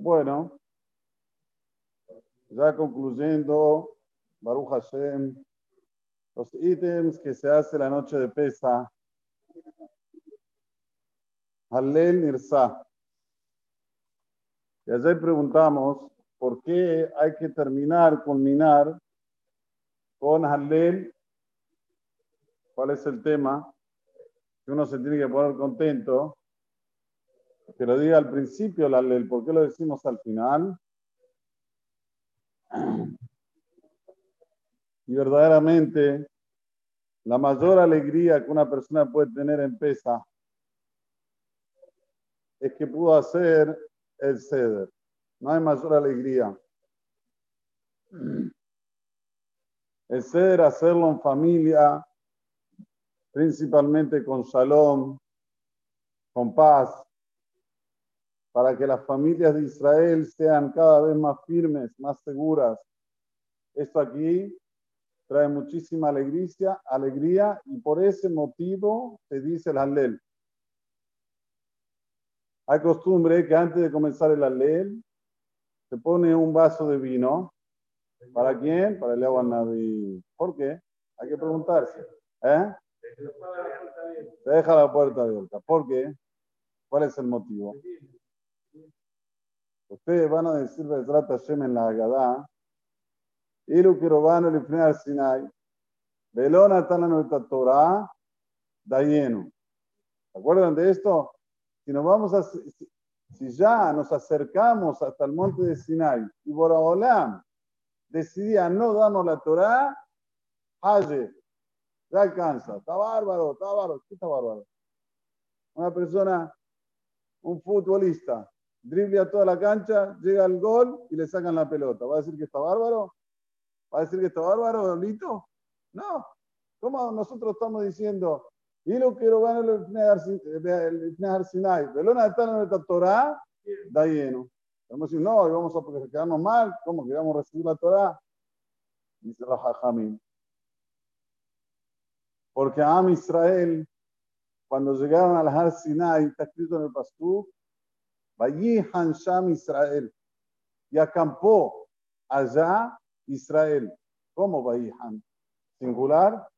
Bueno, ya concluyendo, Baruch Hashem, los ítems que se hace la noche de pesa. Hallel Nirsa. Y ayer preguntamos por qué hay que terminar, culminar con Hallel. ¿Cuál es el tema? Que uno se tiene que poner contento que lo diga al principio la ley, ¿por qué lo decimos al final? Y verdaderamente, la mayor alegría que una persona puede tener en pesa es que pudo hacer el ceder. No hay mayor alegría. El ceder, hacerlo en familia, principalmente con shalom, con paz, para que las familias de Israel sean cada vez más firmes, más seguras. Esto aquí trae muchísima alegría, alegría y por ese motivo se dice el Hallel. Hay costumbre que antes de comenzar el Hallel se pone un vaso de vino. ¿Para quién? Para el agua Naví. ¿Por qué? Hay que preguntarse. ¿Eh? Se deja la puerta abierta. ¿Por qué? ¿Cuál es el motivo? Ustedes van a decir trata Hashem en la Agadá, Iru Kirobano Lifnear Sinai, Velona Tananota Torah, Dayenu. ¿Se acuerdan de esto? Si nos vamos a, si ya nos acercamos hasta el monte de Sinai y Boraholam decidía no darnos la Torah, Haye, ya alcanza, está bárbaro, está bárbaro, ¿qué está bárbaro? Una persona, un futbolista, drible a toda la cancha, llega al gol y le sacan la pelota. ¿Va a decir que está bárbaro? ¿Va a decir que está bárbaro, Lito? No. ¿Cómo nosotros estamos diciendo? Y lo quiero ganar el Sinai. Belona está en el Torah, da lleno. Vamos a decir, no, vamos a quedarnos mal. ¿Cómo que vamos a recibir la Torah? Dice la Jajamín. Porque Am Israel, cuando llegaron al Har Sinai, está escrito en el Pastú, Vayihan Sham Israel. Y acampó allá Israel. ¿Cómo Vayihan? Singular.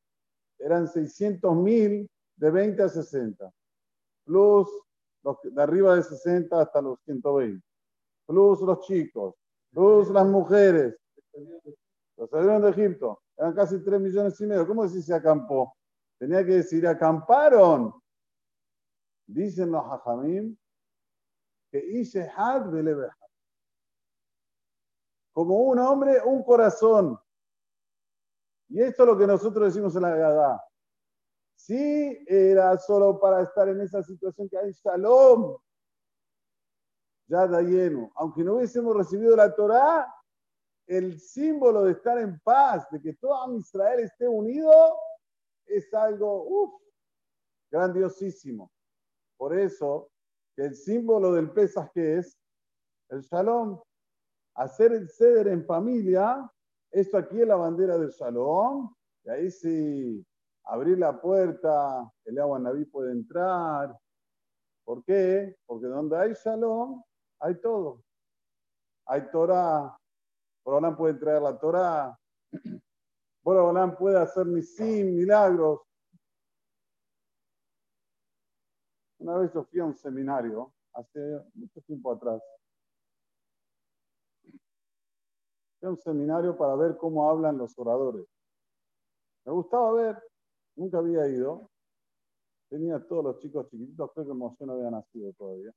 Eran 600 mil de 20 a 60. Plus los de arriba de 60 hasta los 120. Plus los chicos. Plus las mujeres. Los salieron de Egipto. Eran casi 3 millones y medio. ¿Cómo decir se acampó? Tenía que decir, acamparon. Dicen los hajamim que Como un hombre, un corazón. Y esto es lo que nosotros decimos en la Gadá. Si era solo para estar en esa situación que hay shalom, ya da lleno. Aunque no hubiésemos recibido la Torá, el símbolo de estar en paz, de que todo Israel esté unido, es algo grandiosísimo. Por eso, el símbolo del Pesas que es el Shalom. Hacer el ceder en familia, esto aquí es la bandera del Shalom, y ahí sí, abrir la puerta, el agua naví puede entrar. ¿Por qué? Porque donde hay Shalom, hay todo. Hay Torah, Borolán puede traer la Torah, Borolán puede hacer misim, milagros, Una vez yo fui a un seminario, hace mucho tiempo atrás. Fui a un seminario para ver cómo hablan los oradores. Me gustaba ver, nunca había ido. Tenía todos los chicos chiquititos, creo que yo no había nacido todavía.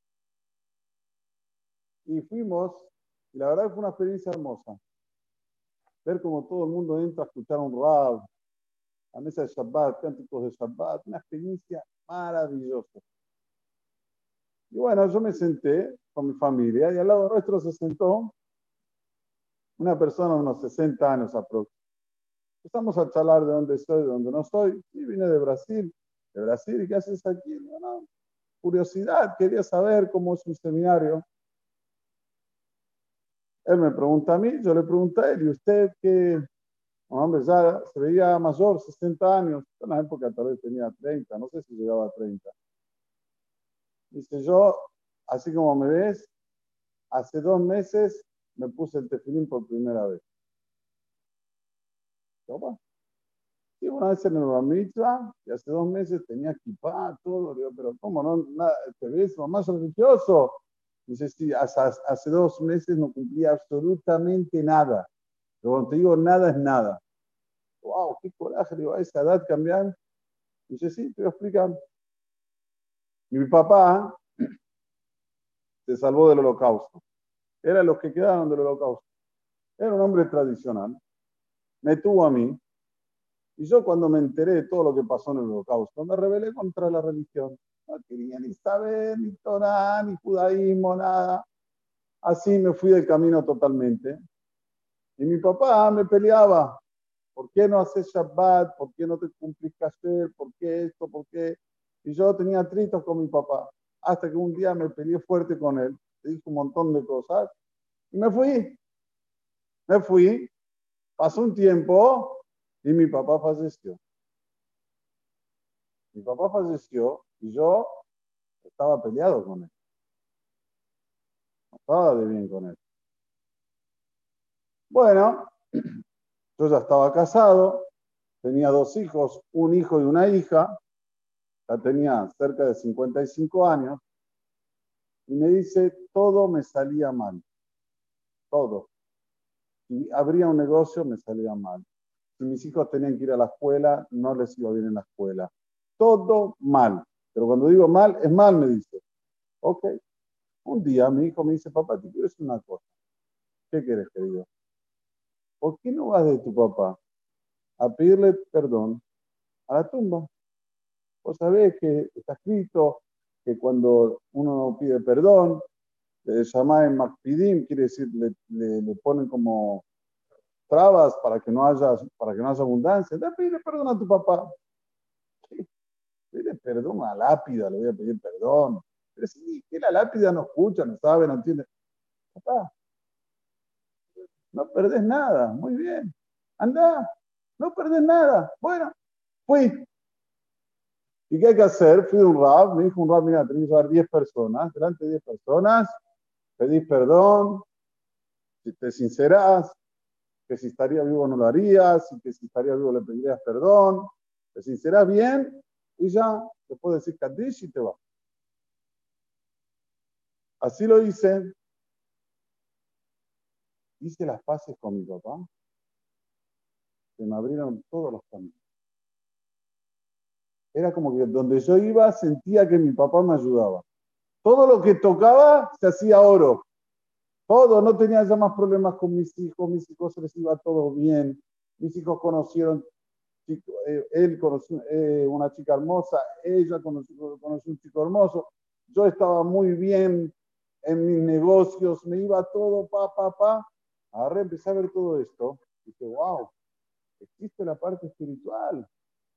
Y fuimos, y la verdad fue una experiencia hermosa. Ver cómo todo el mundo entra a escuchar un rap, a mesa de Shabbat, cánticos de Shabbat, una experiencia maravillosa. Y bueno, yo me senté con mi familia y al lado nuestro se sentó una persona de unos 60 años aproximadamente. Empezamos a charlar de dónde estoy, de dónde no estoy. Y vine de Brasil. ¿De Brasil? ¿Y qué haces aquí? Curiosidad, quería saber cómo es un seminario. Él me pregunta a mí, yo le pregunté a él, ¿y usted qué? hombre, ya se veía mayor, 60 años. En la época tal vez tenía 30, no sé si llegaba a 30. Dice yo, así como me ves, hace dos meses me puse el tefilín por primera vez. ¿Cómo? Sí, una vez en el Ramitra, y hace dos meses tenía equipado todo. Digo, pero ¿cómo no? ¿Te ves más religioso? Dice, sí, hace, hace dos meses no cumplía absolutamente nada. Pero cuando te digo nada es nada. ¡Wow! ¡Qué coraje! Digo, a esa edad cambiar. Dice, sí, te voy a. Mi papá se salvó del holocausto. Era los que quedaron del holocausto. Era un hombre tradicional. Me tuvo a mí. Y yo cuando me enteré de todo lo que pasó en el holocausto, me rebelé contra la religión. No quería ni saber, ni Torah, ni judaísmo, nada. Así me fui del camino totalmente. Y mi papá me peleaba. ¿Por qué no haces Shabbat? ¿Por qué no te cumplís hacer? ¿Por qué esto? ¿Por qué? Y yo tenía tritos con mi papá. Hasta que un día me peleé fuerte con él. Le dije un montón de cosas. Y me fui. Me fui. Pasó un tiempo y mi papá falleció. Mi papá falleció y yo estaba peleado con él. No estaba de bien con él. Bueno, yo ya estaba casado, tenía dos hijos, un hijo y una hija, ya tenía cerca de 55 años, y me dice, todo me salía mal, todo. Si abría un negocio, me salía mal. Si mis hijos tenían que ir a la escuela, no les iba bien en la escuela. Todo mal. Pero cuando digo mal, es mal, me dice. Ok. Un día mi hijo me dice, papá, te quiero decir una cosa. ¿Qué quieres, querido? ¿Por qué no vas de tu papá a pedirle perdón a la tumba? Vos sabés que está escrito que cuando uno no pide perdón, le llama en Macpidim, quiere decir, le, ponen como trabas para que no haya, para que no haya abundancia. Le pide perdón a tu papá. Pide perdón a la lápida, le voy a pedir perdón. Pero sí, que la lápida no escucha, no sabe, no entiende. Papá, no perdés nada, muy bien. Anda, no perdés nada. Bueno, fui. ¿Y qué hay que hacer? Fui a un rab, me dijo un rab, mira, tenés que llevar 10 personas, delante de 10 personas, pedís perdón, si te sincerás, que si estaría vivo no lo harías, y que si estaría vivo le pedirías perdón, te sincerás bien y ya te puedo decir Kaddish y te va. Así lo hice. Hice las paces con mi papá. Se me abrieron todos los caminos. Era como que donde yo iba sentía que mi papá me ayudaba. Todo lo que tocaba se hacía oro. Todo, no tenía ya más problemas con mis hijos, mis hijos les iba todo bien. Mis hijos conocieron, eh, él conoció eh, una chica hermosa, ella conoció, conoció un chico hermoso. Yo estaba muy bien en mis negocios, me iba todo, pa, pa, pa. Ahora empecé a ver todo esto y dije, wow, existe la parte espiritual.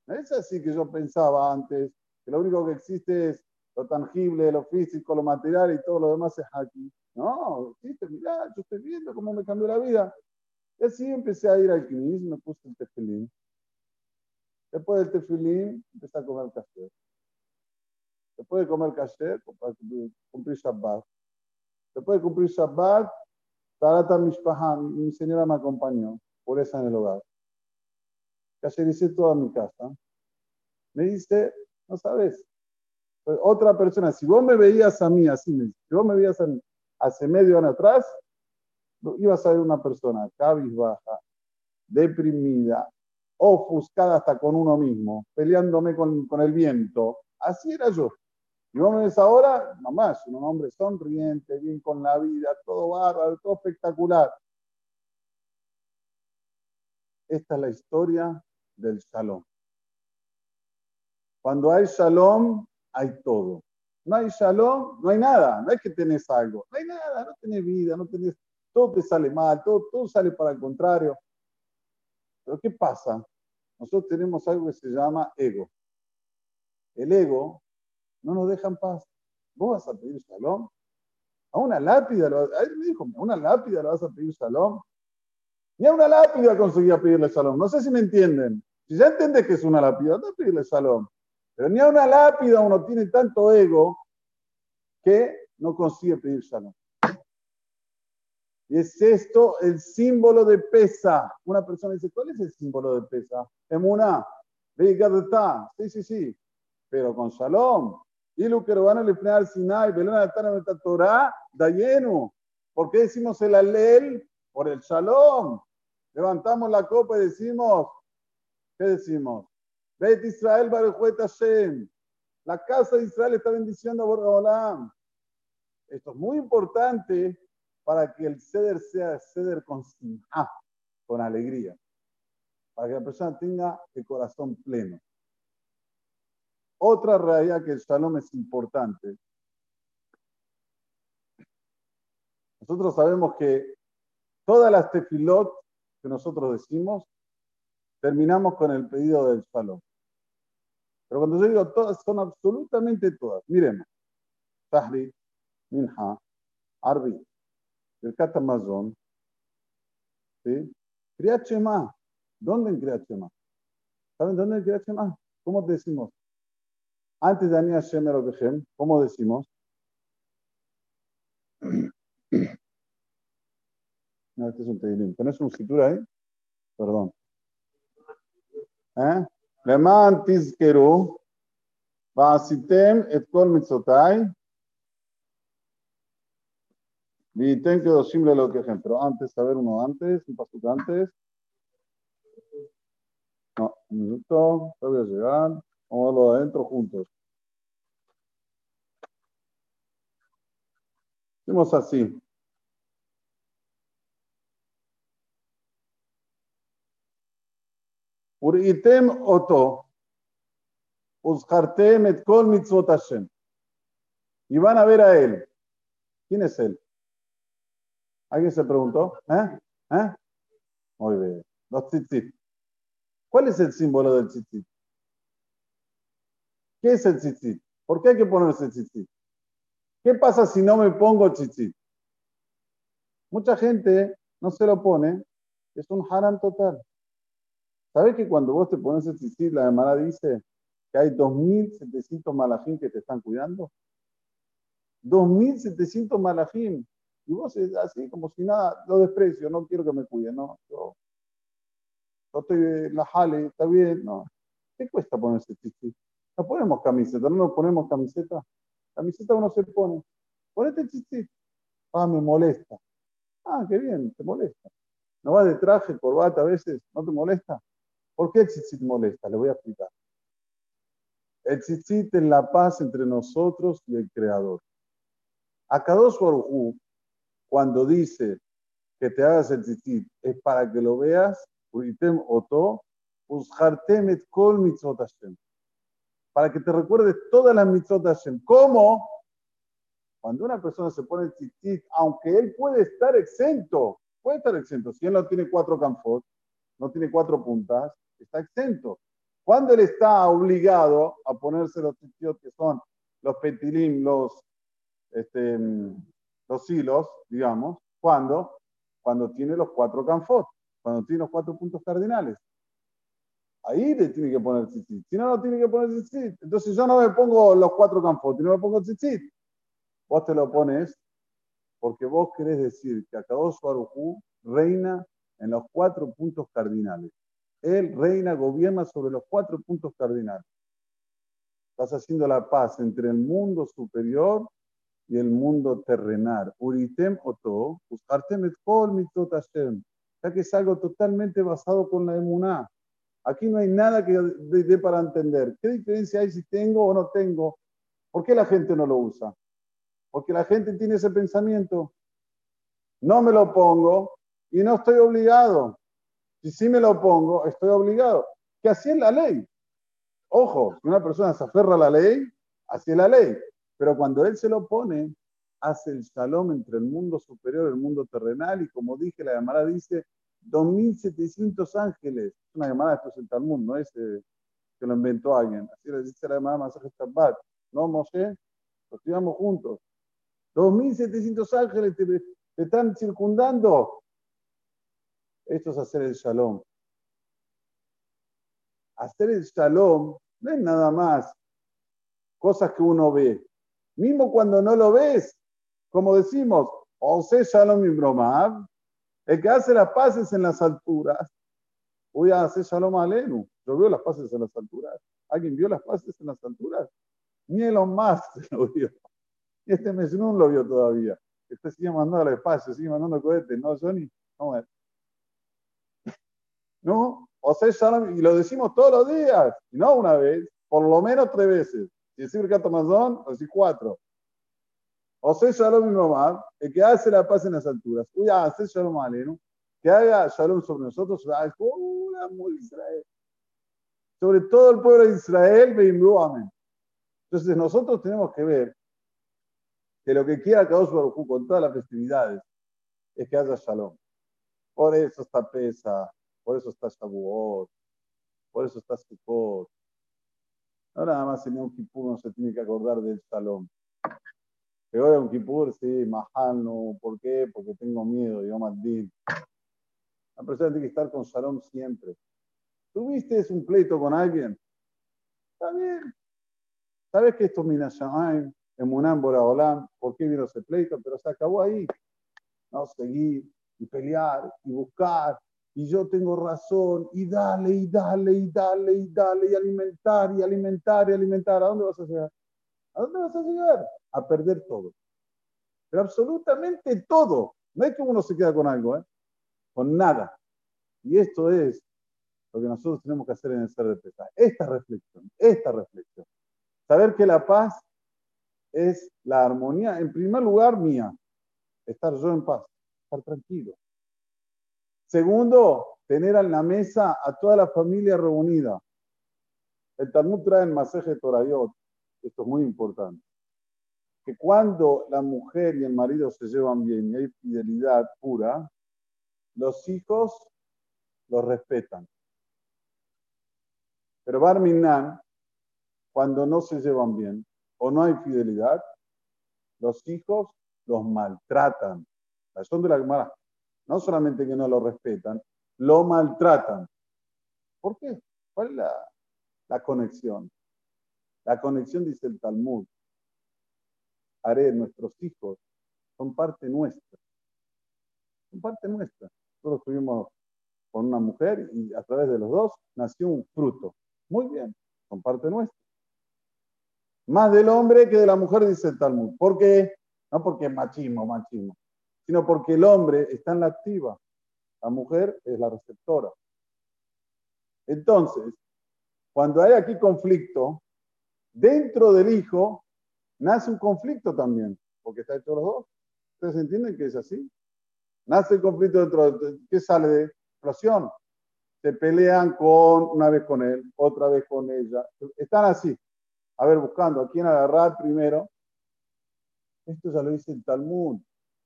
No es así que yo pensaba antes, que lo único que existe es lo tangible, lo físico, lo material y todo lo demás es aquí. No, existe, mirá, yo estoy viendo cómo me cambió la vida. Y así empecé a ir al CNIS, me puse el tefilín. Después del tefilín, empecé a comer café. Después de comer café, cumplir Shabbat. Después de cumplir Shabbat, Tarata Mishpaha, mi señora me acompañó, por esa en el hogar. hice toda mi casa. Me dice, no sabes, otra persona, si vos me veías a mí así, si vos me veías hace medio año atrás, ibas a ver una persona cabizbaja, deprimida, ofuscada hasta con uno mismo, peleándome con, con el viento. Así era yo. Y vos me ves ahora, nomás, un hombre sonriente, bien con la vida, todo bárbaro, todo espectacular. Esta es la historia del shalom. Cuando hay shalom, hay todo. No hay shalom, no hay nada. No es que tenés algo. No hay nada, no tenés vida, no tenés. Todo te sale mal, todo, todo sale para el contrario. Pero ¿qué pasa? Nosotros tenemos algo que se llama ego. El ego no nos dejan paz. ¿Vos vas a pedir shalom? A una lápida, lo, me dijo, una lápida le vas a pedir shalom. Y a una lápida conseguía pedirle shalom. No sé si me entienden. Si ya entiendes que es una lápida, no pedirle shalom. Pero ni a una lápida uno tiene tanto ego que no consigue pedir shalom. Y es esto el símbolo de pesa. Una persona dice, ¿cuál es el símbolo de pesa? Emuna, está. Sí, sí, sí. Pero con shalom. Y lo que van a al Sinai, Belén Torah, da lleno. ¿Por qué decimos el alel? Por el shalom. Levantamos la copa y decimos, ¿qué decimos? Bet Israel Baruchet Hashem. La casa de Israel está bendiciendo a Borgaolam. Esto es muy importante para que el ceder sea ceder con simha, con alegría. Para que la persona tenga el corazón pleno. Otra realidad que el shalom es importante. Nosotros sabemos que todas las tefilot que nosotros decimos, terminamos con el pedido del shalom. Pero cuando yo digo todas, son absolutamente todas. Miremos. Tahri, Minha, Arbi, el Katamazón, ¿sí? Kriyat ¿Dónde en Kriyat ¿Saben dónde en Kriyat ¿Cómo decimos? Antes de Ania Shem ¿cómo decimos? No, este es un Teilim. ¿Tenés un escritura ahí? Perdón. ¿Eh? למען תזכרו, ועשיתם את כל מצוותיי, וייתן קדושים לאלוקיכם. Pero antes, a ver uno antes, un paso antes. No, un minuto, ya voy a llegar. Vamos a verlo adentro juntos. Hacemos así. וראיתם אותו, uzhartem et kol mitzvot Hashem. Y van a ver a él. ¿Quién es él? ¿Alguien se preguntó? ¿Eh? ¿Eh? Muy bien. Los tzitzit. ¿Cuál es el símbolo del tzitzit? ¿Qué es el tzitzit? ¿Por qué hay que ponerse el tzitzit? ¿Qué pasa si no me pongo tzitzit? Mucha gente no se lo pone. Es un haram total. ¿Sabes que cuando vos te pones el tzitzit, la hermana dice que hay 2.700 malajim que te están cuidando? 2.700 malajim. Y vos es así, como si nada, lo desprecio, no quiero que me cuiden, no. Yo, estoy la jale, está bien, no. ¿Qué cuesta ponerse tzitzit? No ponemos camiseta, no nos ponemos camiseta. Camiseta uno se pone. Ponete tzitzit. Ah, me molesta. Ah, qué bien, te molesta. ¿No vas de traje, corbata a veces? ¿No te molesta? ¿Por qué el tzitzit molesta? Le voy a explicar. El tzitzit es la paz entre nosotros y el Creador. A Kadosh Baruj cuando dice que te hagas el tzitzit, es para que lo veas, Para que te recuerdes todas las mitzvot Hashem. ¿Cómo? Cuando una persona se pone el tzitzit, aunque él puede estar exento, puede estar exento, si él no tiene cuatro canfot, no tiene cuatro puntas, está exento. Cuando él está obligado a ponerse los sitios que son los petilim, los, este, los hilos, digamos, cuando cuando tiene los cuatro canfot, cuando tiene los cuatro puntos cardinales. Ahí le tiene que poner tzitzit. Si no, no tiene que poner tzitzit. Entonces yo no me pongo los cuatro canfot me pongo tzitzit. Vos te lo pones porque vos querés decir que Akadosh Baruj reina en los cuatro puntos cardinales. Él reina, gobierna sobre los cuatro puntos cardinales. Estás haciendo la paz entre el mundo superior y el mundo terrenal. Uritem oto, buscartem et kol mitzvot Hashem. Ya que es algo totalmente basado con la emuná. Aquí no hay nada que dé para entender. ¿Qué diferencia hay si tengo o no tengo? ¿Por qué la gente no lo usa? Porque la gente tiene ese pensamiento. No me lo pongo y no estoy obligado. Si sí me lo pongo, estoy obligado. Que así es la ley. Ojo, si una persona se aferra a la ley, así es la ley. Pero cuando él se lo pone, hace el shalom entre el mundo superior y el mundo terrenal. Y como dije, la llamada dice 2.700 ángeles. Es una llamada, esto es el Talmud, no es eh, que lo inventó alguien. Así le dice la llamada Masaje Shabbat. No, Moshe, lo estudiamos juntos. 2.700 ángeles te están circundando. Esto es hacer el shalom. Hacer el shalom no es nada más cosas que uno ve. Mismo cuando no lo ves, como decimos, O sea, Shalom y Bromab, el que hace las paces en las alturas, voy a hacer Shalom Alenu. Yo veo las paces en las alturas. ¿Alguien vio las paces en las alturas? Ni Elon Musk lo vio. Y este no lo vio todavía. Este sigue mandando al espacio, sigue mandando cohetes. No, Johnny, no ¿No? O sea, y lo decimos todos los días, y no una vez, por lo menos tres veces. Si decir que Amazon, o decir cuatro. O sea, Shalom y Romar, el que hace la paz en las alturas. Uy, hace Shalom ¿no? que haga Shalom sobre nosotros, Israel. Sobre todo el pueblo de Israel, amén. Entonces nosotros tenemos que ver que lo que quiera Kadosh Baruj con todas las festividades es que haya Shalom. Por eso está Pesa, por eso está Shavuot, por eso está Sukkot. No nada más en un Kippur no se tiene que acordar del Shalom. Pero hoy un Kippur, sí, Mahal, no. ¿Por qué? Porque tengo miedo, yo Din. La persona tiene que estar con Shalom siempre. ¿Tuviste un pleito con alguien? Está bien. ¿Sabes que esto es Minashamayim, en Munam Boraholam? ¿Por qué vino ese pleito? Pero se acabó ahí. No, seguir y pelear y buscar y yo tengo razón, y dale, y dale, y dale, y dale, y alimentar, y alimentar, y alimentar. ¿A dónde vas a llegar? ¿A dónde vas a llegar? A perder todo. Pero absolutamente todo. No es que uno se queda con algo, ¿eh? con nada. Y esto es lo que nosotros tenemos que hacer en el ser de pesa. Esta reflexión, esta reflexión. Saber que la paz es la armonía, en primer lugar, mía. Estar yo en paz, estar tranquilo. Segundo, tener en la mesa a toda la familia reunida. El Talmud trae en Maseje Torayot, esto es muy importante, que cuando la mujer y el marido se llevan bien y hay fidelidad pura, los hijos los respetan. Pero Barminan, cuando no se llevan bien o no hay fidelidad, los hijos los maltratan. La son de la Gemara no solamente que no lo respetan, lo maltratan. ¿Por qué? ¿Cuál es la, conexión? La conexión, dice el Talmud, haré nuestros hijos, son parte nuestra. Son parte nuestra. Nosotros estuvimos con una mujer y a través de los dos nació un fruto. Muy bien, son parte nuestra. Más del hombre que de la mujer, dice el Talmud. ¿Por qué? No porque machismo, machismo sino porque el hombre está en la activa, la mujer es la receptora. Entonces, cuando hay aquí conflicto, dentro del hijo nace un conflicto también, porque está hecho los dos. ¿Ustedes entienden que es así? Nace el conflicto dentro de... ¿Qué sale de explosión? Se pelean con una vez con él, otra vez con ella. Están así. A ver, buscando a quién agarrar primero. Esto ya lo dice el Talmud.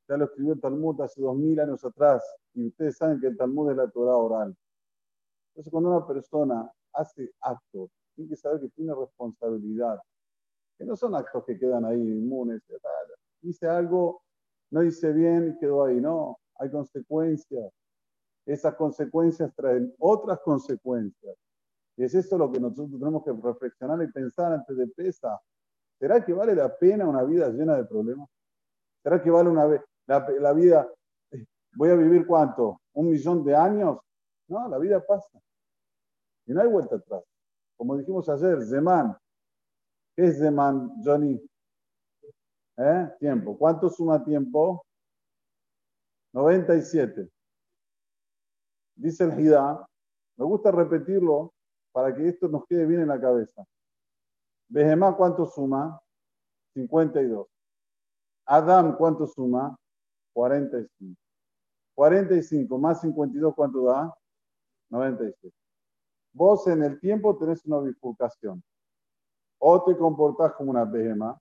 Ya lo escribió el Talmud hace dos mil años atrás. Y ustedes saben que el Talmud es la Torah oral. Entonces, cuando una persona hace actos, tiene que saber que tiene responsabilidad. Que no son actos que quedan ahí inmunes. Dice algo, no dice bien y quedó ahí. No, hay consecuencias. Esas consecuencias traen otras consecuencias. Y es eso lo que nosotros tenemos que reflexionar y pensar antes de pesa. ¿Será que vale la pena una vida llena de problemas? ¿Será que vale una, la, vida, ¿voy a vivir cuánto? ¿Un millón de años? No, la vida pasa. Y no hay vuelta atrás. Como dijimos ayer, Zeman. ¿Qué es Zeman, Johnny? ¿Eh? Tiempo. ¿Cuánto suma tiempo? 97. Dice el Hidá, me gusta repetirlo para que esto nos quede bien en la cabeza. Behemá, ¿cuánto suma? 52. Adam, ¿cuánto suma? 45. 45 más 52, ¿cuánto da? 96. Vos en el tiempo tenés una bifurcación. O te comportás como una behema,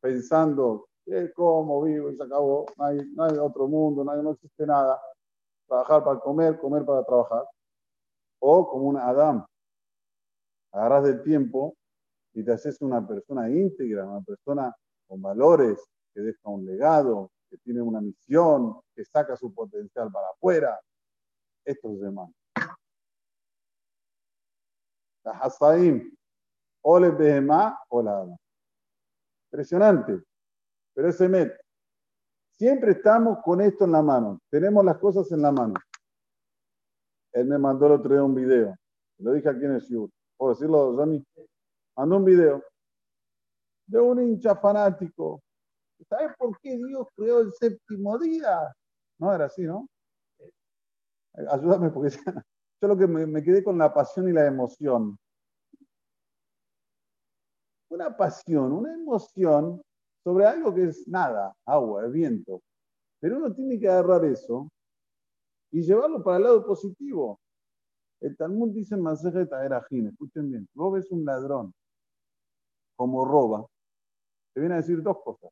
pensando, eh, ¿cómo vivo? Y se acabó, no hay, otro mundo, no, no existe nada. Trabajar para comer, comer para trabajar. O como un Adam, agarras del tiempo y te haces una persona íntegra, una persona con valores, que deja un legado, tiene una misión, que saca su potencial para afuera. Esto es demás. La Hasaim, o le Behemá o la Impresionante. Pero ese met, Siempre estamos con esto en la mano. Tenemos las cosas en la mano. Él me mandó el otro día un video. Lo dije aquí en el Shur. ¿Puedo decirlo, Johnny? Mandó un video de un hincha fanático. ¿Sabes por qué Dios creó el séptimo día? No era así, ¿no? Ayúdame porque yo lo que me, quedé con la pasión y la emoción. Una pasión, una emoción sobre algo que es nada, agua, viento. Pero uno tiene que agarrar eso y llevarlo para el lado positivo. El Talmud dice en Masejet Erajin, escuchen bien, vos ves un ladrón como roba, te viene a decir dos cosas.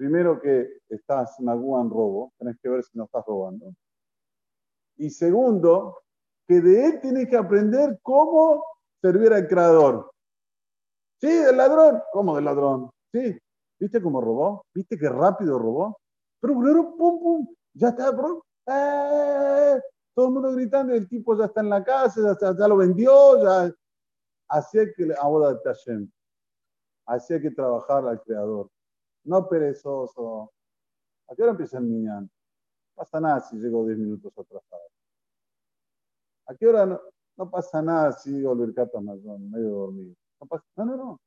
Primero que estás en robo, tenés que ver si no estás robando. Y segundo, que de él tienes que aprender cómo servir al creador. Sí, del ladrón. ¿Cómo del ladrón? Sí. ¿Viste cómo robó? ¿Viste qué rápido robó? Pero, pum, pum, ya está, bro. Eh, todo el mundo gritando, el tipo ya está en la casa, ya, lo vendió, ya. Así hay que ahora Tashem. Así hay que trabajar al creador. No perezoso. ¿A qué hora empieza el niño? No pasa nada si llego 10 minutos atrasado. ¿A qué hora no, no pasa nada si digo el medio dormido? No, pasa, no, no, no.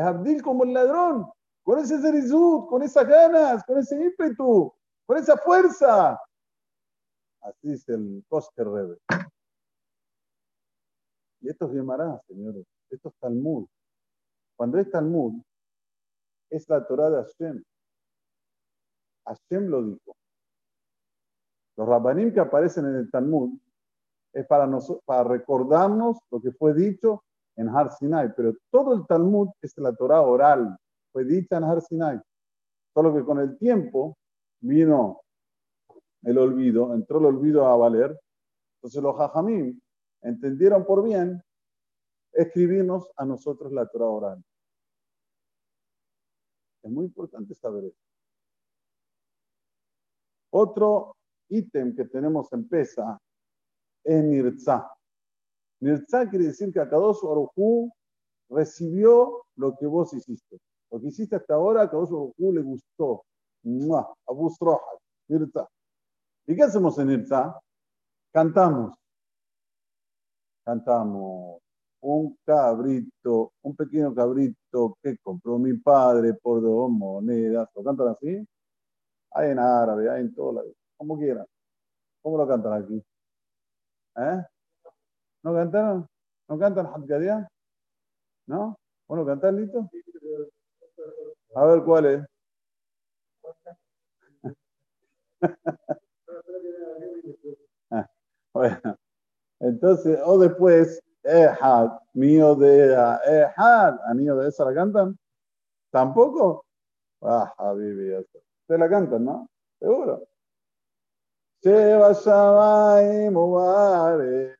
Abdil como el ladrón, con ese zerizut, con esas ganas, con ese ímpetu, con esa fuerza. Así dice el Kosker Rebe. Y esto es Gemara, señores. Esto es Talmud. Cuando es Talmud, es la Torah de Hashem. Hashem lo dijo. Los rabbanim que aparecen en el Talmud es para, para recordarnos lo que fue dicho en Har Sinai, pero todo el Talmud es la Torah oral, fue dicha en Har Sinai. Solo que con el tiempo vino el olvido, entró el olvido a valer. Entonces los hajamim entendieron por bien escribirnos a nosotros la Torah oral. Es muy importante saber eso. Otro ítem que tenemos en Pesa es Nirza. Nirza quiere decir que Akadosh Baruj recibió lo que vos hiciste. Lo que hiciste hasta ahora, a Akadosh Baruj le gustó. Abu Rojas, Nirza. ¿Y qué hacemos en Nirza? Cantamos. Cantamos un cabrito, un pequeño cabrito que compró mi padre por dos monedas. ¿Lo cantan así? Hay en árabe, hay en todo, como quieran. ¿Cómo lo cantan aquí? ¿Eh? ¿No cantaron? ¿No cantan Hadgadía? ¿No? Bueno, ¿cantan listo? A ver cuál es. Ah, bueno, entonces, o después, Ehad, mío de Ehad, anillo de esa la cantan. ¿Tampoco? Ah, Habibi, Ustedes la cantan, ¿no? Seguro. Sheva Shamay Mubarak.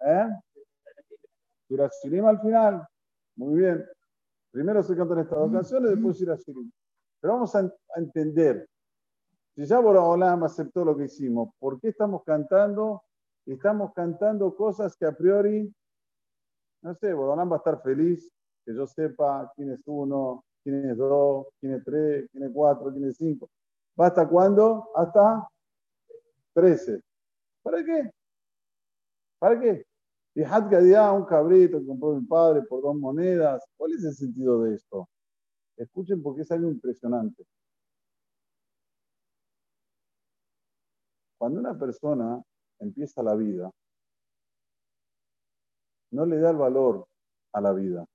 ¿Eh? al final. Muy bien. Primero se cantan estas dos canciones, después Shirazirim. Pero vamos a, entender. Si ya Boraholam aceptó lo que hicimos, ¿por qué estamos cantando? Estamos cantando cosas que a priori, no sé, Boraholam va a estar feliz que yo sepa quién es uno, quién es dos, quién es tres, quién es cuatro, quién es cinco. ¿Va hasta cuándo? Hasta trece. ¿Para qué? ¿Para qué? Y Hadgadia, un cabrito que compró mi padre por dos monedas. ¿Cuál es el sentido de esto? Escuchen porque es algo impresionante. Cuando una persona empieza la vida, no le da el valor a la vida.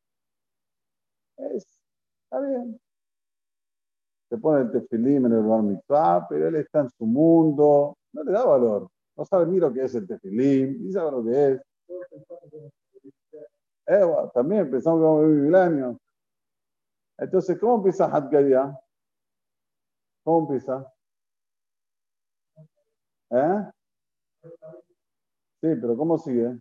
Es, está bien. Se pone el tefilim en el bar pero él está en su mundo, no le da valor. No sabe ni lo que es el tefilim, ni sabe lo que es. Ewa, también empezamos como mil años. Entonces, ¿cómo empieza Hadgadia? ¿Cómo empieza? ¿Eh? Sí, pero ¿cómo sigue?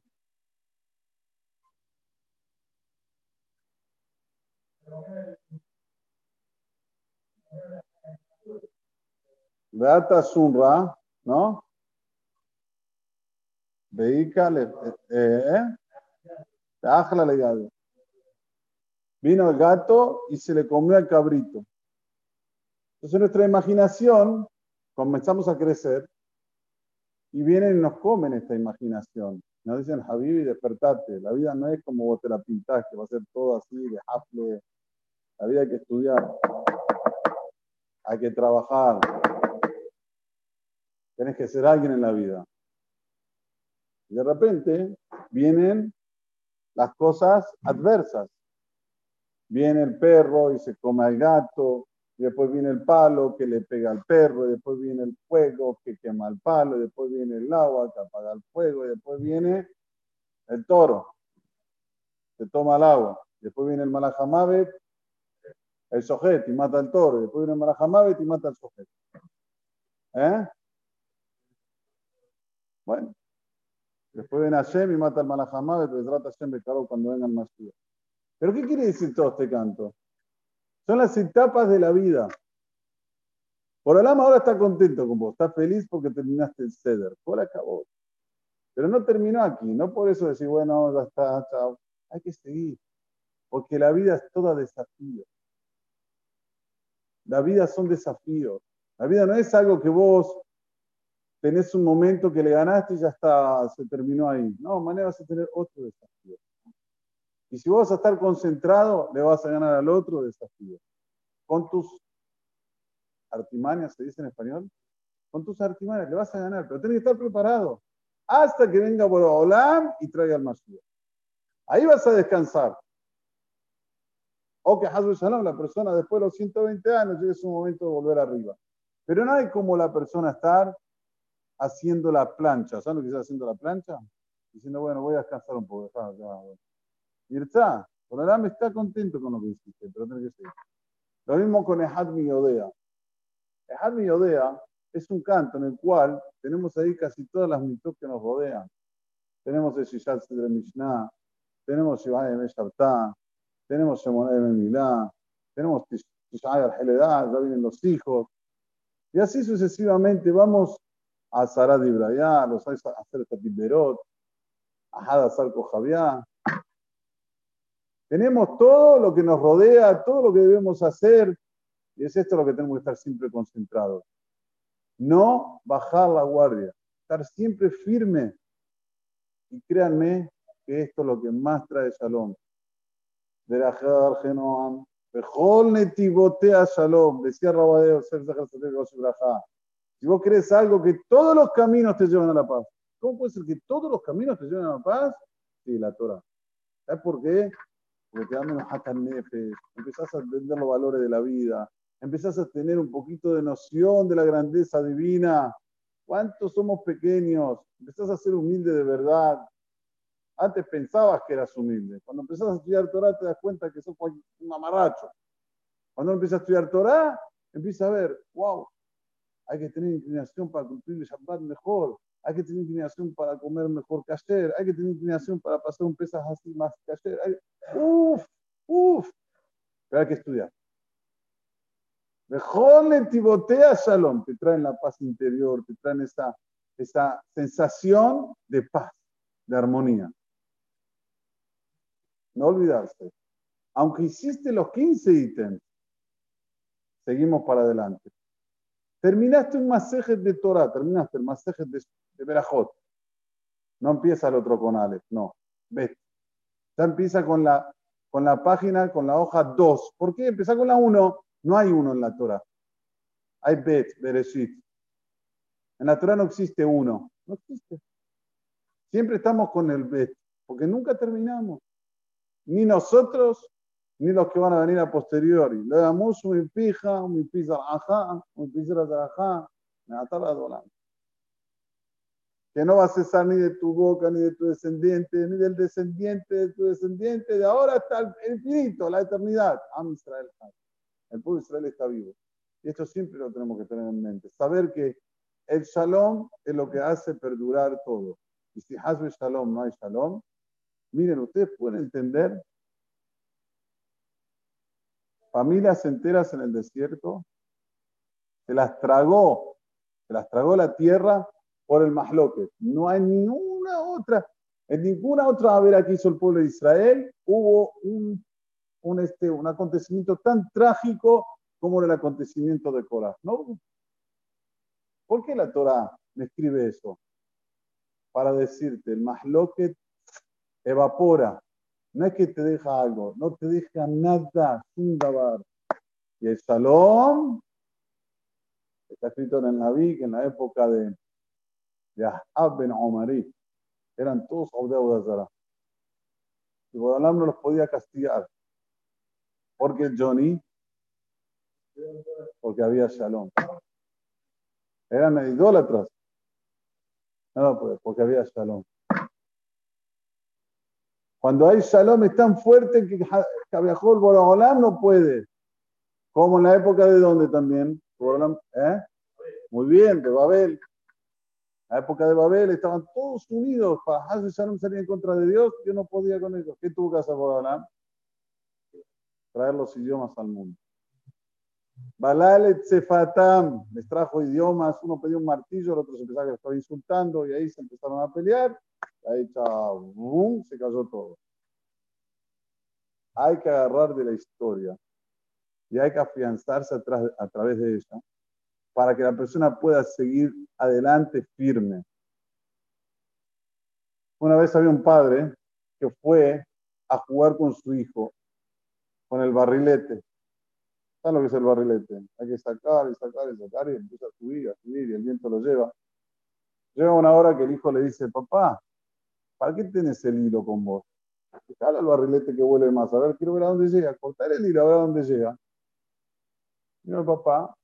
Beata Sunra, ¿no? Veícale, eh, eh, legado. Vino el gato y se le comió al cabrito. Entonces nuestra imaginación comenzamos a crecer y vienen y nos comen esta imaginación. Nos dicen, Javi, despertate. La vida no es como vos te la pintás, que va a ser todo así, de hafle. La vida hay que estudiar, hay que trabajar. Tenés que ser alguien en la vida. Y de repente vienen las cosas adversas. Viene el perro y se come al gato, después viene el palo que le pega al perro, y después viene el fuego que quema el palo, y después viene el agua que apaga el fuego, y después viene el toro que toma el agua, después viene el malajamabe, el sojet y mata al toro, después viene el malajamabe y mata al sojet. ¿Eh? Bueno, después viene Hashem y mata al malajamabe, pero trata Hashem caro cuando vengan más días. ¿Pero qué quiere decir todo este canto? Son las etapas de la vida. Por Alama ahora está contento con vos, está feliz porque terminaste el ceder. Por acabó. Pero no terminó aquí, no por eso decir, bueno, ya está, chao. Hay que seguir, porque la vida es toda desafío. La vida son desafíos. La vida no es algo que vos tenés un momento que le ganaste y ya está, se terminó ahí. No, mañana vas a tener otro desafío. Y si vos vas a estar concentrado, le vas a ganar al otro desafío. Con tus artimañas, se dice en español, con tus artimañas le vas a ganar, pero tienes que estar preparado hasta que venga Olam y traiga el Mashiach. Ahí vas a descansar. O que Hazul Shalom, la persona después de los 120 años, llegue su momento de volver arriba. Pero no hay como la persona estar haciendo la plancha. ¿Saben lo que está haciendo la plancha? Diciendo, bueno, voy a descansar un poco. Y está, me está contento con lo que hiciste, pero tiene que seguir. Lo mismo con Ehad Miyodea. Ehad Miyodea es un canto en el cual tenemos ahí casi todas las mitos que nos rodean. Tenemos el Shishat de Mishnah, tenemos Shivay Meshartá, tenemos Shemonay Milá, tenemos Tishay al ya vienen los hijos. Y así sucesivamente vamos a Sarad Ibrahim, los a hacer Berot, a Hadasar Javiá, tenemos todo lo que nos rodea, todo lo que debemos hacer, y es esto lo que tenemos que estar siempre concentrados. No bajar la guardia, estar siempre firme. Y créanme que esto es lo que más trae Shalom. Netibotea Shalom, decía Rabadeo, si vos crees algo, que todos los caminos te llevan a la paz. ¿Cómo puede ser que todos los caminos te llevan a la paz? Sí, la Torah. ¿Sabes por qué? Porque te dan menos nefes, empezás a entender los valores de la vida, empezás a tener un poquito de noción de la grandeza divina. ¿Cuántos somos pequeños? Empezás a ser humilde de verdad. Antes pensabas que eras humilde. Cuando empezás a estudiar Torah te das cuenta que sos un mamarracho. Cuando empiezas a estudiar Torah, empiezas a ver, wow, hay que tener inclinación para cumplir el Shabbat mejor hay que tener inclinación para comer mejor cayer, hay que tener inclinación para pasar un pesas así más cayer. Uf, uf, pero hay que estudiar. Mejor tibotea shalom, te traen la paz interior, te traen esa, esa sensación de paz, de armonía. No olvidarse. Aunque hiciste los 15 ítems, seguimos para adelante. Terminaste un masaje de Torah, terminaste el masaje de, Berajot. No empieza el otro con Aleph, no. Ves. Ya empieza con la, con la página, con la hoja 2. ¿Por qué? Empieza con la 1. No hay uno en la Torah. Hay Bet, Bereshit. En la Torah no existe uno. No existe. Siempre estamos con el Bet, porque nunca terminamos. Ni nosotros, ni los que van a venir a posteriori. Le damos un pija, un pizza ajá, un pizza ajá, me atará Que no va a cesar ni de tu boca, ni de tu descendiente, ni del descendiente de tu descendiente, de ahora hasta el infinito, la eternidad. Am Israel. El pueblo de Israel está vivo. Y esto siempre lo tenemos que tener en mente. Saber que el shalom es lo que hace perdurar todo. Y si el shalom no hay shalom, miren, ustedes pueden entender familias enteras en el desierto, se las tragó, se las tragó la tierra por el masloque. No hay ninguna otra, en ninguna otra avera que hizo el pueblo de Israel hubo un, un, este, un acontecimiento tan trágico era el acontecimiento de Korah. No. ¿Por qué la Torah me escribe eso? Para decirte, el masloquet evapora. No es que te deja algo, no te deja nada, sin dabar. Y el salón está escrito en el Naví que en la época de, de Ahab Omari eran todos Zara. Y Bodalam no los podía castigar. Porque Johnny, porque había Shalom. Eran idólatras. No, pues, porque había Shalom. Cuando hay Shalom es tan fuerte que Javiajol Bodalam no puede. Como en la época de donde también. ¿eh? Muy bien, de Babel. La época de Babel estaban todos unidos para Haz Shalom salir en contra de Dios. Yo no podía con ellos. ¿Qué tuvo que hacer Bodalam? Traer los idiomas al mundo. Balal Tsefatam les trajo idiomas, uno pedía un martillo, el otro se empezaba a estar insultando y ahí se empezaron a pelear. Ahí boom, se cayó todo. Hay que agarrar de la historia y hay que afianzarse a, través de ella para que la persona pueda seguir adelante firme. Una vez había un padre que fue a jugar con su hijo, con el barrilete. ¿Saben lo que es el barrilete? Hay que sacar y sacar y sacar y empieza a subir, a subir y el viento lo lleva. Llega una hora que el hijo le dice, papá, ¿para qué tienes el hilo con vos? Jala el barrilete que huele más. A ver, quiero ver a dónde llega. Cortar el hilo, a ver a dónde llega. Y el papá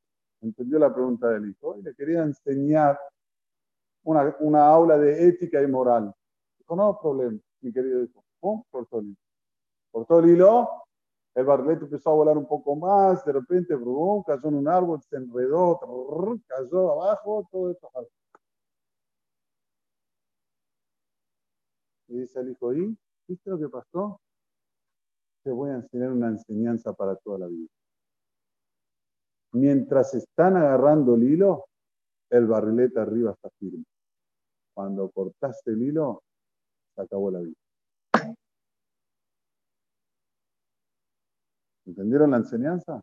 entendió la pregunta del hijo y le quería enseñar una, una aula de ética y moral. Dijo, no problema, mi querido hijo. ¿Cómo? Cortó el hilo. Cortó el hilo, el barrilete empezó a volar un poco más, de repente brum, cayó en un árbol, se enredó, cayó abajo, todo esto. Y dice el hijo, ¿y? ¿Viste lo que pasó? Te voy a enseñar una enseñanza para toda la vida. Mientras están agarrando el hilo, el barrilete arriba está firme. Cuando cortaste el hilo, se acabó la vida. ¿Entendieron la enseñanza?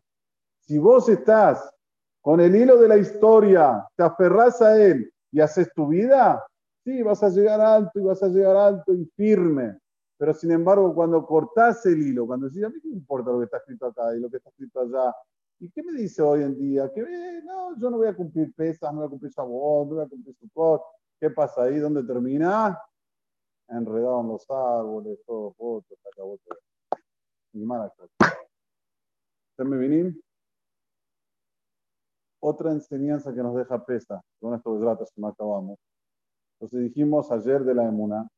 Si vos estás con el hilo de la historia, te aferras a él y haces tu vida, sí, vas a llegar alto y vas a llegar alto y firme. Pero sin embargo, cuando cortás el hilo, cuando decís, a mí qué importa lo que está escrito acá y lo que está escrito allá, ¿y qué me dice hoy en día? Que eh, no, yo no voy a cumplir pesas, no voy a cumplir sabor, no voy a cumplir su ¿Qué pasa ahí? ¿Dónde termina? Enredado en los árboles, todo, se acabó todo. Y mala cosa. ¿Me vienen? Otra enseñanza que nos deja pesa con estos datos que no acabamos. Entonces dijimos ayer de la emuna,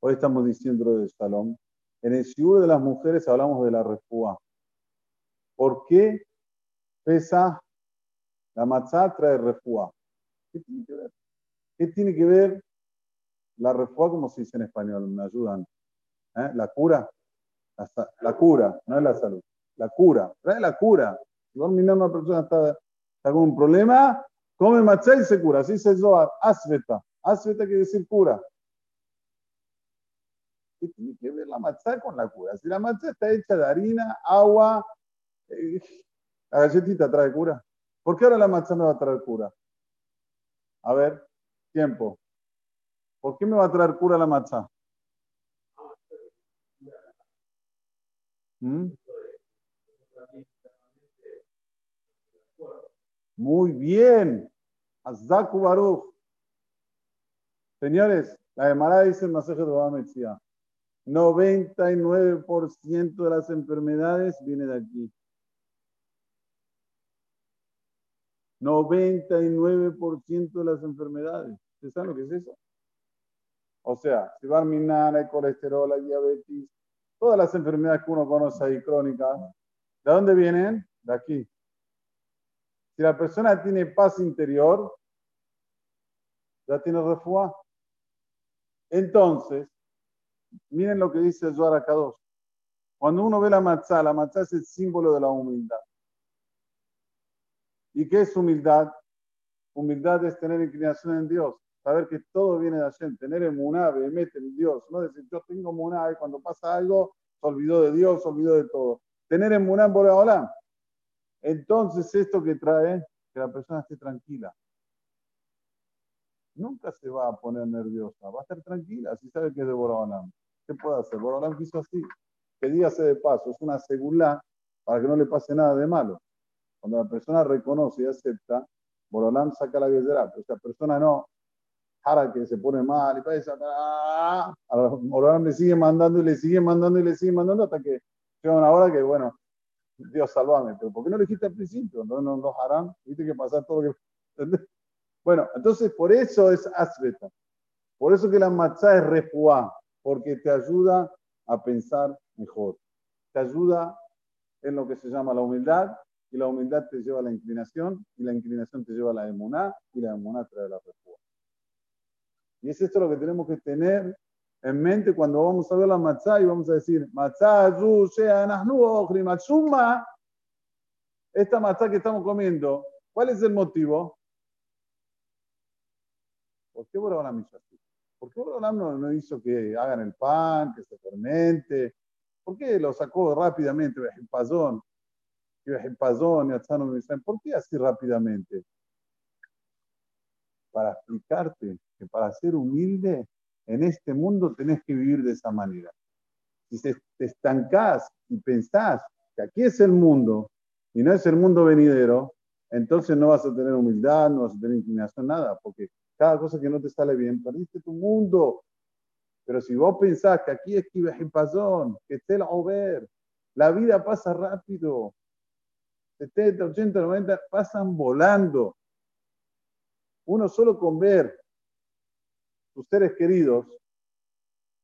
hoy estamos diciendo del salón. En el seguro de las mujeres hablamos de la refúa. ¿Por qué pesa la matzá trae refúa? ¿Qué tiene que ver? ¿Qué tiene que ver la refúa, como se dice en español? Me ayudan. ¿Eh? La cura. la cura, no es la salud la cura, trae la cura. Si vos mirás una persona está, está con un problema, come matzá y se cura. Así se Zohar, asveta. Asveta quiere decir cura. ¿Qué tiene que ver la matzá con la cura? Si la matzá está hecha de harina, agua, eh, la galletita trae cura. ¿Por qué ahora la me va a traer cura? A ver, tiempo. ¿Por qué me va a traer cura la matzá? ¿Mm? Muy bien. Azaku Baruch. Señores, la Gemara dice en Maseje de 99% de las enfermedades viene de aquí. 99% de las enfermedades. ¿Ustedes saben lo que es eso? O sea, si va a minar, hay colesterol, hay diabetes, todas las enfermedades que uno conoce ahí crónicas, ¿de dónde vienen? De aquí. Si la persona tiene paz interior, ya tiene refuá. Entonces, miren lo que dice Zohar Kadosh. Cuando uno ve la matzá, la matzá es el símbolo de la humildad. ¿Y qué es humildad? Humildad es tener inclinación en Dios, saber que todo viene de Hashem, tener emuná, mete en Dios, no decir yo tengo emuná y cuando pasa algo se olvidó de Dios, se olvidó de todo. Tener emuná en Boreolam. entonces esto que trae que la persona esté tranquila. Nunca se va a poner nerviosa, va a estar tranquila si sabe que es de Borobalam. ¿Qué puede hacer? Borobalam quiso así. Que dígase de paso, es una segunda para que no le pase nada de malo. Cuando la persona reconoce y acepta, Borobalam saca la billetera, pero esta persona no, para que se pone mal y parece, ¡ah! Borobalam le sigue mandando y le sigue mandando y le sigue mandando hasta que llega una hora que, bueno, Dios salvame, pero ¿por qué no lo dijiste al principio? No, no, no harán, viste que pasa todo lo que... Bueno, entonces por eso es asbeta. Por eso que la matzá es refuá, porque te ayuda a pensar mejor. Te ayuda en lo que se llama la humildad, y la humildad te lleva a la inclinación, y la inclinación te lleva a la emuná, y la emuná trae la refuá. Y es esto lo que tenemos que tener en mente cuando vamos a ver la matzá y vamos a decir, matzá, matzuma, esta matzá que estamos comiendo, ¿cuál es el motivo? ¿Por qué Borobalam hizo así? ¿Por qué Borobalam no, no hizo que hagan el pan, que se fermente? ¿Por qué lo sacó rápidamente ¿Por qué así rápidamente? Para explicarte que para ser humilde en este mundo tenés que vivir de esa manera. Si te estancás y pensás que aquí es el mundo y no es el mundo venidero, entonces no vas a tener humildad, no vas a tener inclinación, nada, porque cada cosa que no te sale bien, perdiste tu mundo. Pero si vos pensás que aquí es Kibajipazón, que te la ver, la vida pasa rápido, 70, 80, 90 pasan volando. Uno solo con ver sus seres queridos,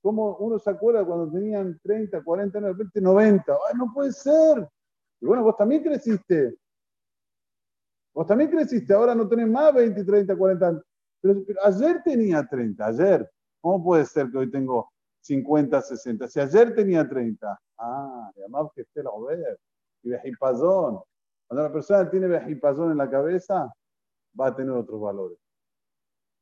como uno se acuerda cuando tenían 30, 40 años, 20, 90. ¡Ay, no puede ser! Y bueno, vos también creciste. Vos también creciste, ahora no tenés más 20, 30, 40 años. Pero, ayer tenía 30, ayer. ¿Cómo puede ser que hoy tengo 50, 60? Si ayer tenía 30. Ah, además que esté la ver. Y vejipazón. Cuando la persona tiene vejipazón en la cabeza, va a tener otros valores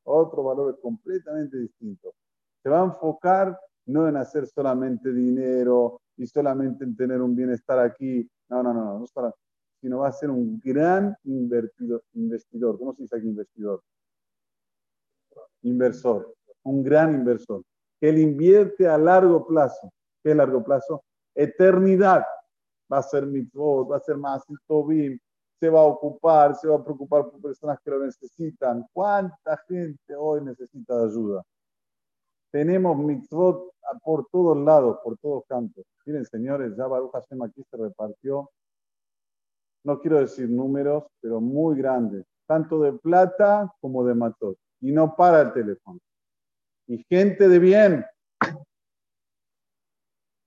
otro valor completamente distinto. Se va a enfocar no en hacer solamente dinero y solamente en tener un bienestar aquí, no, no, no, no, sino va a ser un gran invertido, investidor. ¿Cómo se dice aquí investidor? Inversor, un gran inversor, que él invierte a largo plazo. ¿Qué es largo plazo? Eternidad. Va a ser mitzvot, va a ser más tobim, se va a ocupar, se va a preocupar por personas que lo necesitan. ¿Cuánta gente hoy necesita ayuda? Tenemos mitzvot por todos lados, por todos cantos. Miren, señores, ya Baruch Hashem aquí se repartió, no quiero decir números, pero muy grandes, tanto de plata como de matot. Y no para el teléfono. Y gente de bien,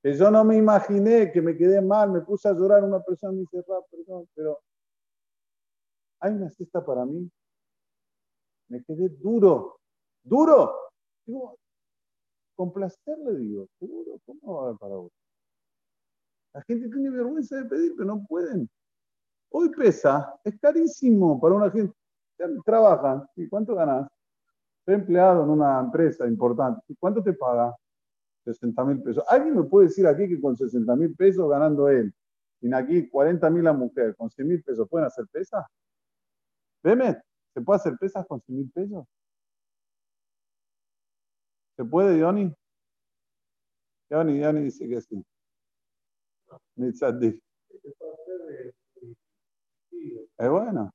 que yo no me imaginé, que me quedé mal, me puse a llorar, una persona me dice, perdón, pero hay una cesta para mí. Me quedé duro, duro. Digo, con placer le digo, duro, ¿cómo va a haber para vos? La gente tiene vergüenza de pedir, pero no pueden. Hoy pesa, es carísimo para una gente. Trabajan, ¿y cuánto ganas? Estoy empleado en una empresa importante. ¿Y cuánto te paga? 60 mil pesos. ¿Alguien me puede decir aquí que con 60 mil pesos ganando él, y aquí 40 mil la mujer, con 100 mil pesos, ¿pueden hacer pesa? Deme, ¿se puede hacer pesas con 100 mil pesos? ¿Se puede, Johnny? Johnny, Johnny dice que sí. Es buena.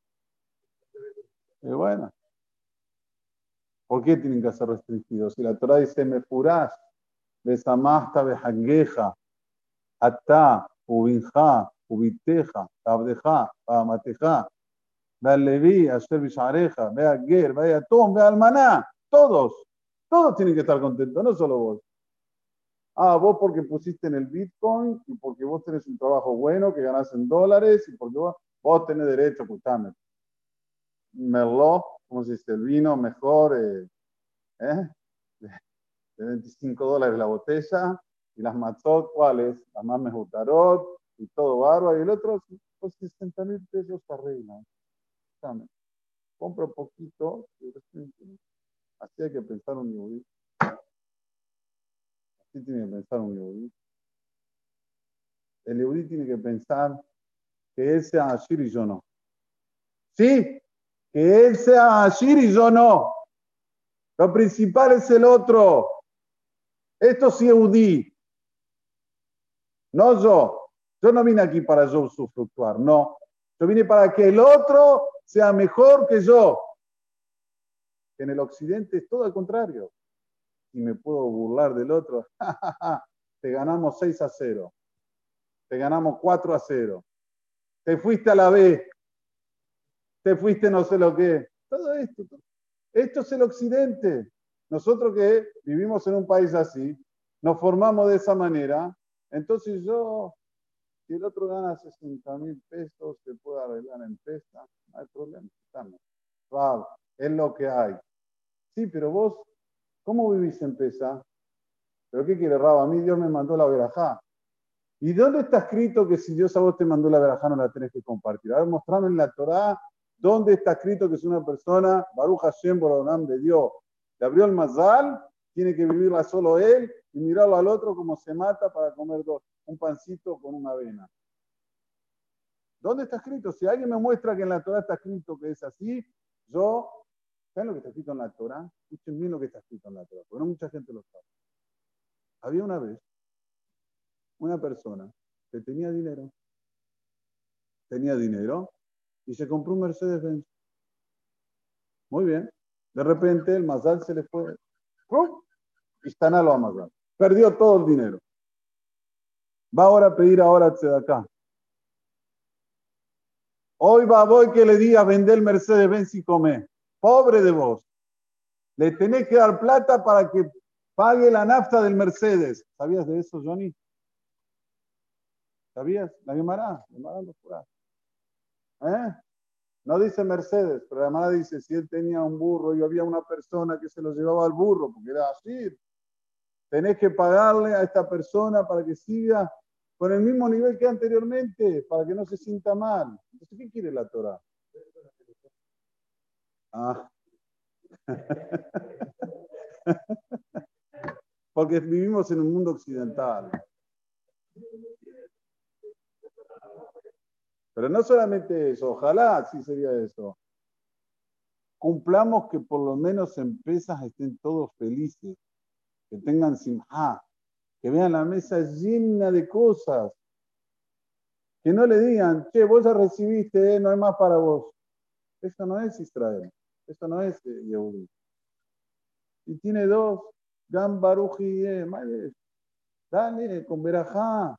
Es buena. ¿Por qué tienen que ser restringidos? Si la Torah dice, me furás, besamasta behangeja, atá, ubinja, ubiteja, abdeja, amateja, Leví, a Asher Bishareja, ve a Ger, ve a Tom, ve Maná, todos, todos tienen que estar contentos, no solo vos. Ah, vos porque pusiste en el Bitcoin y porque vos tenés un trabajo bueno que ganás en dólares y porque vos, vos tenés derecho, escuchame. Merlot, ¿cómo se dice? El vino mejor, eh, ¿eh? De 25 dólares la botella y las matzot, ¿cuáles? Las más mejutarot y todo barba y el otro, pues 60 mil pesos arreglan compro poquito, así hay que pensar un yudí. Así tiene que pensar un yudí. El yudí tiene que pensar que él sea Ashir y yo no. Sí, que él sea Ashir y yo no. Lo principal es el otro. Esto es Yehudi. No yo. Yo no vine aquí para yo sufructuar, no. Yo vine para que el otro sea mejor que yo. En el occidente es todo al contrario. Y me puedo burlar del otro. Te ganamos 6 a 0. Te ganamos 4 a 0. Te fuiste a la B. Te fuiste no sé lo qué. Todo esto. Esto es el occidente. Nosotros que vivimos en un país así, nos formamos de esa manera. Entonces yo si el otro gana 60 mil pesos, se puede arreglar en pesta, no hay problema. Estamos. es lo que hay. Sí, pero vos, ¿cómo vivís en pesa? ¿Pero qué quiere Rab? A mí Dios me mandó la verajá. ¿Y dónde está escrito que si Dios a vos te mandó la verajá no la tenés que compartir? A ver, mostrame en la Torá dónde está escrito que es una persona, Baruch Hashem, Boronam de Dios, le abrió el mazal, tiene que vivirla solo él y mirarlo al otro como se mata para comer dos un pancito con una avena. ¿Dónde está escrito? Si alguien me muestra que en la Torah está escrito que es así, yo, ¿saben lo que está escrito en la Torah? Escuchen bien lo que está escrito en la Torah, porque no mucha gente lo sabe. Había una vez una persona que tenía dinero, tenía dinero y se compró un Mercedes-Benz. Muy bien. De repente el Mazal se le fue. Y está lo a Mazal. Perdió todo el dinero. Va ahora a pedir ahora acá. Hoy va voy que le diga vender el Mercedes Benz y come. Pobre de vos. Le tenés que dar plata para que pague la nafta del Mercedes. ¿Sabías de eso, Johnny? ¿Sabías? La Gemara. ¿Eh? No dice Mercedes, pero la Gemara dice, si él tenía un burro y había una persona que se lo llevaba al burro, porque era así, tenés que pagarle a esta persona para que siga con el mismo nivel que anteriormente, para que no se sienta mal. Entonces, ¿qué quiere la Torah? Ah. Porque vivimos en un mundo occidental. Pero no solamente eso, ojalá sí sería eso. Cumplamos que por lo menos en pesas estén todos felices, que tengan simha, que vean la mesa llena de cosas. Que no le digan, che, vos ya recibiste, eh, no hay más para vos. Eso no es Israel. Eso no es eh, Yehudi. Y tiene dos, Gam Baruji, eh, dale, con Berajá.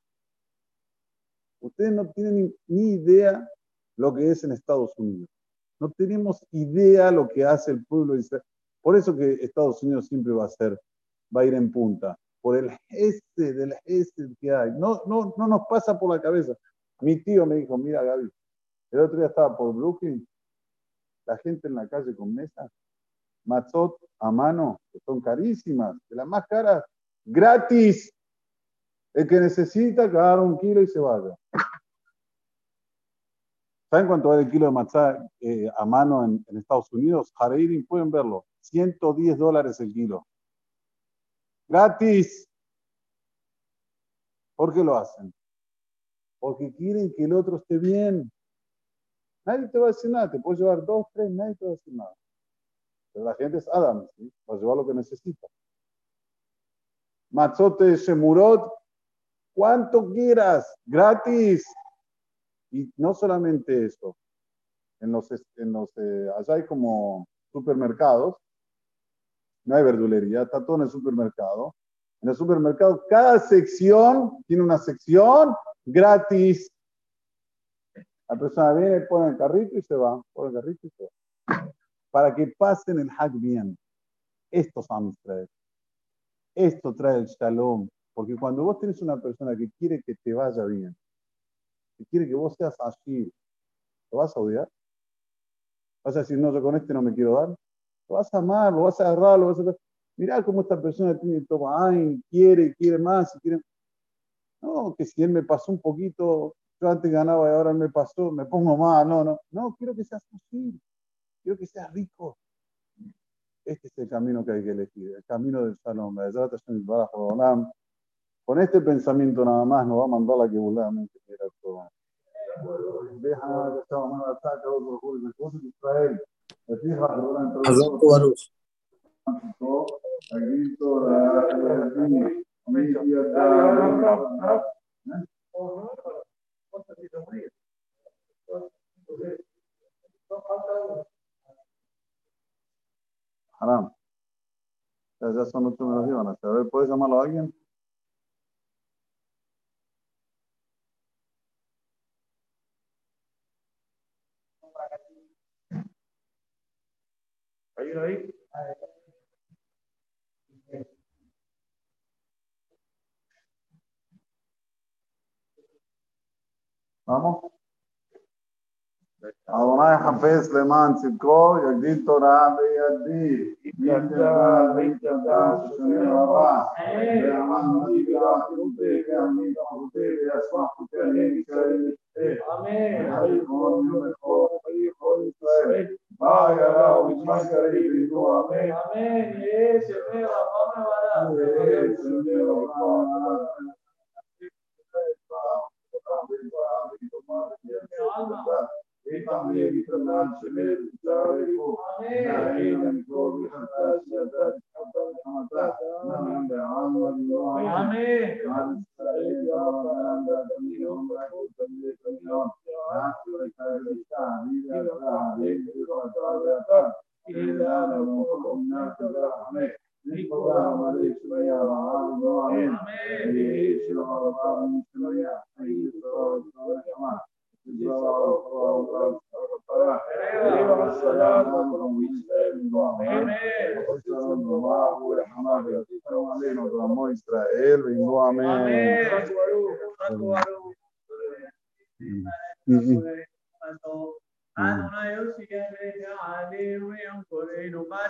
Ustedes no tienen ni, idea lo que es en Estados Unidos. No tenemos idea lo que hace el pueblo. Por eso que Estados Unidos siempre va a ser, va a ir en punta por el este del este que hay. No, no, no nos pasa por la cabeza. Mi tío me dijo, mira Gaby, el otro día estaba por Brooklyn, la gente en la calle con mesas, matzot a mano, que son carísimas, de las más caras, gratis. El que necesita, que un kilo y se vaya. ¿Saben cuánto vale el kilo de matzá eh, a mano en, Estados Unidos? Hareirin, pueden verlo. 110 dólares el kilo. Gratis. ¿Por qué lo hacen? Porque quieren que el otro esté bien. Nadie te va a decir nada. Te puedes llevar dos, tres, nadie te va a decir nada. Pero la gente es Adam, ¿sí? Va a llevar lo que necesita. Matzote Shemurot, cuanto quieras, gratis. Y no solamente eso. En los, en los eh, allá hay como supermercados no hay verdulería, está todo en el supermercado. En el supermercado, cada sección tiene una sección gratis. La persona viene, pone el carrito y se va. Pone el carrito y se va. Para que pasen el hack bien. Esto es trae. Esto trae el shalom. Porque cuando vos tenés una persona que quiere que te vaya bien, que quiere que vos seas así, ¿lo vas a odiar? ¿Vas a decir, no, yo con este no me quiero dar? Lo vas a amar, lo vas a agarrar, lo vas a... Mirá cómo esta persona tiene todo, ay, quiere, quiere más, quiere... No, que si él me pasó un poquito, yo antes ganaba y ahora me pasó, me pongo más, no, no. No, quiero que seas posible, quiero que seas rico. Este es el camino que hay que elegir, el camino del salón. Con este pensamiento nada más nos va a mandar la que vulgarmente todo. Deja que a Hazlo tu aquí toda la media tarde. Haram. Ya, son ocho menos A ver, ¿puedes llamarlo a alguien? إيه رايك؟ Vamos. Adonai Hafez Leman Tzidko, Yagdil Torah Beyadi, Yagdara Beytada Shushanim Rabba, Ve'aman Matigla Kute, Ve'amin Kute, Ve'asmach Kute, Ve'amin Kute, Ve'amin Kute, Ve'amin Kute, Ve'amin Kute, Vaya la umasca de Cristo, amén. Amén. Amén. La fama vará. Yes, amén. La Ipamnevi Tanan Amen. Amen. Ruim Paula Majid Romari